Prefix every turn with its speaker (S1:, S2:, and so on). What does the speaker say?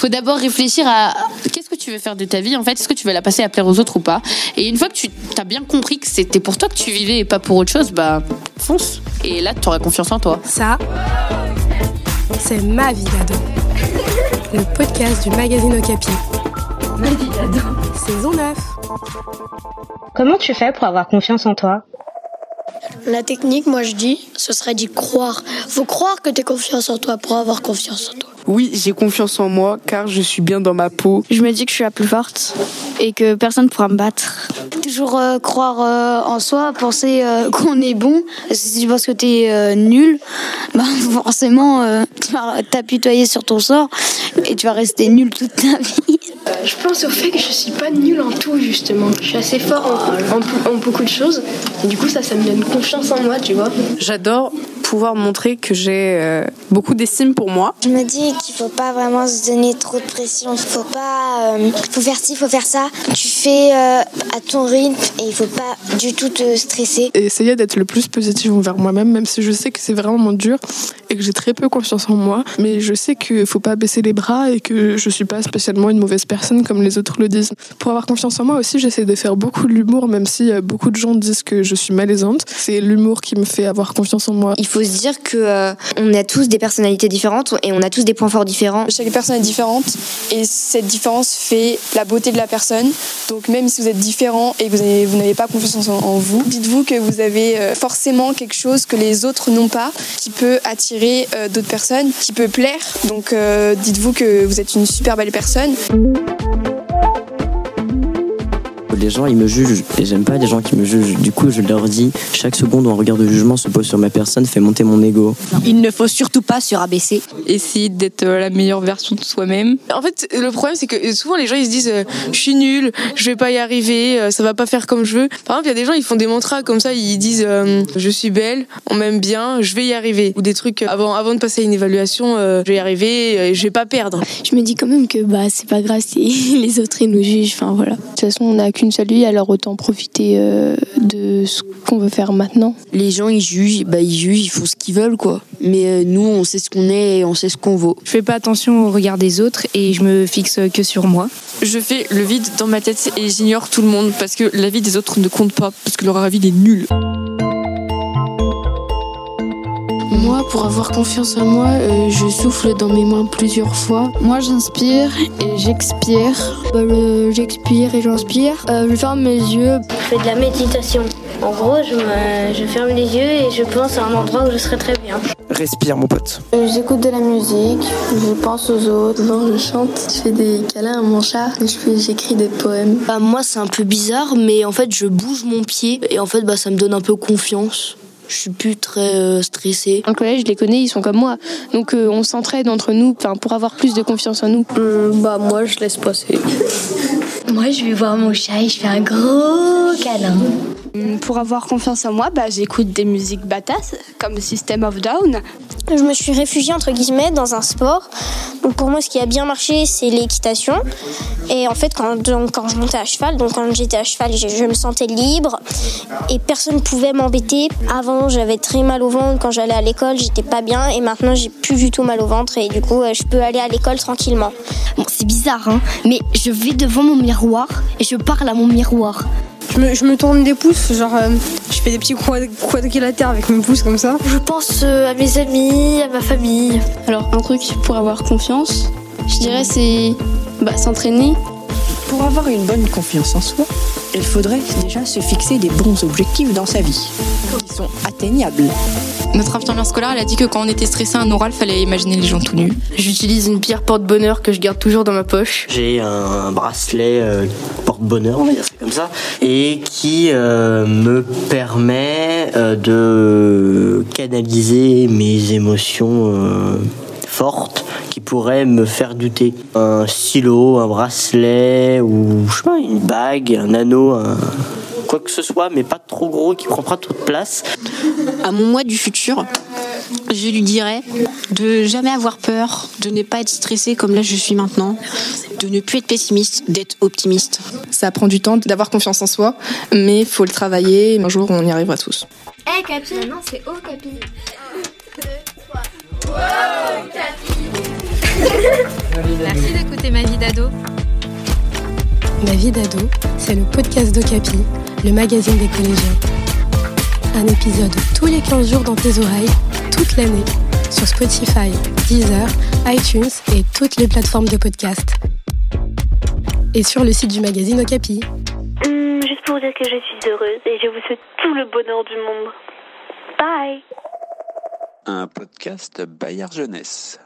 S1: faut d'abord réfléchir à qu'est-ce que tu veux faire de ta vie en fait? Est-ce que tu veux la passer à plaire aux autres ou pas? Et une fois que tu as bien compris que c'était pour toi que tu vivais et pas pour autre chose, bah fonce. Et là, tu auras confiance en toi.
S2: Ça, c'est ma vie d'ado. Le podcast du magazine Okapi.
S3: Ma vie d'ado.
S2: Saison 9.
S4: Comment tu fais pour avoir confiance en toi?
S5: La technique, moi je dis, ce serait d'y croire. Faut croire que tu as confiance en toi pour avoir confiance en toi.
S6: Oui, j'ai confiance en moi car je suis bien dans ma peau.
S7: Je me dis que je suis la plus forte et que personne ne pourra me battre.
S8: Toujours euh, croire euh, en soi, penser euh, qu'on est bon. Si tu penses que tu es nul, bah, forcément tu vas t'apitoyer sur ton sort et tu vas rester nul toute ta vie.
S9: Je pense au fait que je suis pas nulle en tout justement. Je suis assez fort en, en, en beaucoup de choses et du coup ça, ça me donne confiance en moi, tu vois.
S6: J'adore pouvoir montrer que j'ai euh, beaucoup d'estime pour moi.
S10: Je me dis qu'il faut pas vraiment se donner trop de pression. Faut pas, euh, faut faire ci, faut faire ça. Tu fais euh, à ton rythme et il faut pas du tout te stresser.
S6: Et essayer d'être le plus positif envers moi-même, même si je sais que c'est vraiment dur et que j'ai très peu confiance en moi. Mais je sais qu'il faut pas baisser les bras et que je suis pas spécialement une mauvaise personne comme les autres le disent. Pour avoir confiance en moi aussi, j'essaie de faire beaucoup de l'humour, même si beaucoup de gens disent que je suis malaisante. C'est l'humour qui me fait avoir confiance en moi.
S11: Il faut se dire que euh, on a tous des personnalités différentes et on a tous des points forts différents.
S12: Chaque personne est différente et cette différence fait la beauté de la personne. Donc même si vous êtes différent et que vous n'avez pas confiance en, vous, dites-vous que vous avez euh, forcément quelque chose que les autres n'ont pas, qui peut attirer euh, d'autres personnes, qui peut plaire. Donc dites-vous que vous êtes une super belle personne
S13: les gens ils me jugent et j'aime pas les gens qui me jugent. Du coup, je leur dis chaque seconde où un regard de jugement se pose sur ma personne fait monter mon ego.
S14: Il ne faut surtout pas se rabaisser.
S15: Essayer d'être euh, la meilleure version de soi-même.
S6: En fait, le problème c'est que souvent les gens ils se disent euh, je suis nul, je vais pas y arriver, euh, ça va pas faire comme je veux. Par exemple, il y a des gens ils font des mantras comme ça, ils disent je suis belle, on m'aime bien, je vais y arriver ou des trucs avant avant de passer à une évaluation, je vais y arriver, je vais pas perdre.
S16: Je me dis quand même que bah c'est pas grave si les autres ils nous jugent, enfin voilà. De toute façon, on n'a qu'une seule vie, alors autant profiter de ce qu'on veut faire maintenant.
S17: Les gens ils jugent, bah ils jugent, ils font ce qu'ils veulent quoi. Mais nous on sait ce qu'on est et on sait ce qu'on vaut.
S18: Je fais pas attention au regard des autres et je me fixe que sur moi.
S15: Je fais le vide dans ma tête et j'ignore tout le monde parce que la vie des autres ne compte pas parce que leur avis est nul.
S19: Moi, pour avoir confiance en moi, euh, je souffle dans mes mains plusieurs fois.
S20: Moi, j'inspire et j'expire.
S3: Bah, j'expire et j'inspire. Euh, je ferme mes yeux.
S13: Je fais de la méditation. En gros, je, me, je, ferme les yeux et je pense à un endroit où je serai très bien.
S5: Respire, mon pote.
S1: Euh, J'écoute de la musique, je pense aux autres.
S8: Souvent, je chante, je fais des câlins à mon chat et j'écris des poèmes.
S12: Bah, moi, c'est un peu bizarre, mais en fait, je bouge mon pied et en fait, bah, ça me donne un peu confiance je suis plus très euh, stressée.
S16: En collège, je les connais, ils sont comme moi. Donc euh, on s'entraide entre nous pour avoir plus de confiance en nous.
S8: Mmh, bah moi, je laisse passer.
S10: moi, je vais voir mon chat et je fais un gros câlin.
S9: Pour avoir confiance en moi, bah, j'écoute des musiques badass comme System of Down.
S5: Je me suis réfugiée entre guillemets dans un sport. Donc pour moi, ce qui a bien marché, c'est l'équitation. Et en fait, quand, quand je montais à cheval, donc quand j'étais à cheval, je, je, me sentais libre et personne ne pouvait m'embêter. Avant, j'avais très mal au ventre quand j'allais à l'école, j'étais pas bien et maintenant j'ai plus du tout mal au ventre et du coup, je peux aller à l'école tranquillement.
S10: Bon, c'est bizarre, hein, mais je vais devant mon miroir et je parle à mon miroir.
S2: Je me, je me, tourne des pouces, genre euh, je fais des petits quadrilatères avec mes pouces comme ça.
S5: Je pense euh, à mes amis, à ma famille.
S16: Alors un truc pour avoir confiance, je dirais c'est bah, s'entraîner.
S14: Pour avoir une bonne confiance en soi, il faudrait déjà se fixer des bons objectifs dans sa vie, qui sont atteignables.
S15: Notre infirmière scolaire, elle a dit que quand on était stressé à un oral, fallait imaginer les gens tout nus.
S2: J'utilise une pierre porte-bonheur que je garde toujours dans ma poche.
S13: J'ai un bracelet euh, porte-bonheur, on va dire et qui euh, me permet euh, de canaliser mes émotions euh, fortes qui pourraient me faire douter. Un stylo, un bracelet ou je sais pas, une bague, un anneau, quoi que ce soit, mais pas trop gros, qui prend pas trop de place.
S14: À mon moi du futur, je lui dirais de jamais avoir peur, de ne pas être stressé comme là je suis maintenant, de ne plus être pessimiste, d'être optimiste.
S6: Ça prend du temps d'avoir confiance en soi, mais il faut le travailler, un jour on y arrivera tous.
S3: Hé hey, Capi Non, c'est Oh Capi. 1, 2, 3. Wow, Capi
S2: Merci d'écouter Ma vie d'ado. Ma vie d'ado, c'est le podcast d'Ocapi, le magazine des collégiens. Un épisode tous les 15 jours dans tes oreilles, toute l'année, sur Spotify, Deezer, iTunes et toutes les plateformes de podcast. Et sur le site du magazine Okapi.
S9: Hum, juste pour vous dire que je suis heureuse et je vous souhaite tout le bonheur du monde. Bye
S21: Un podcast Bayard Jeunesse.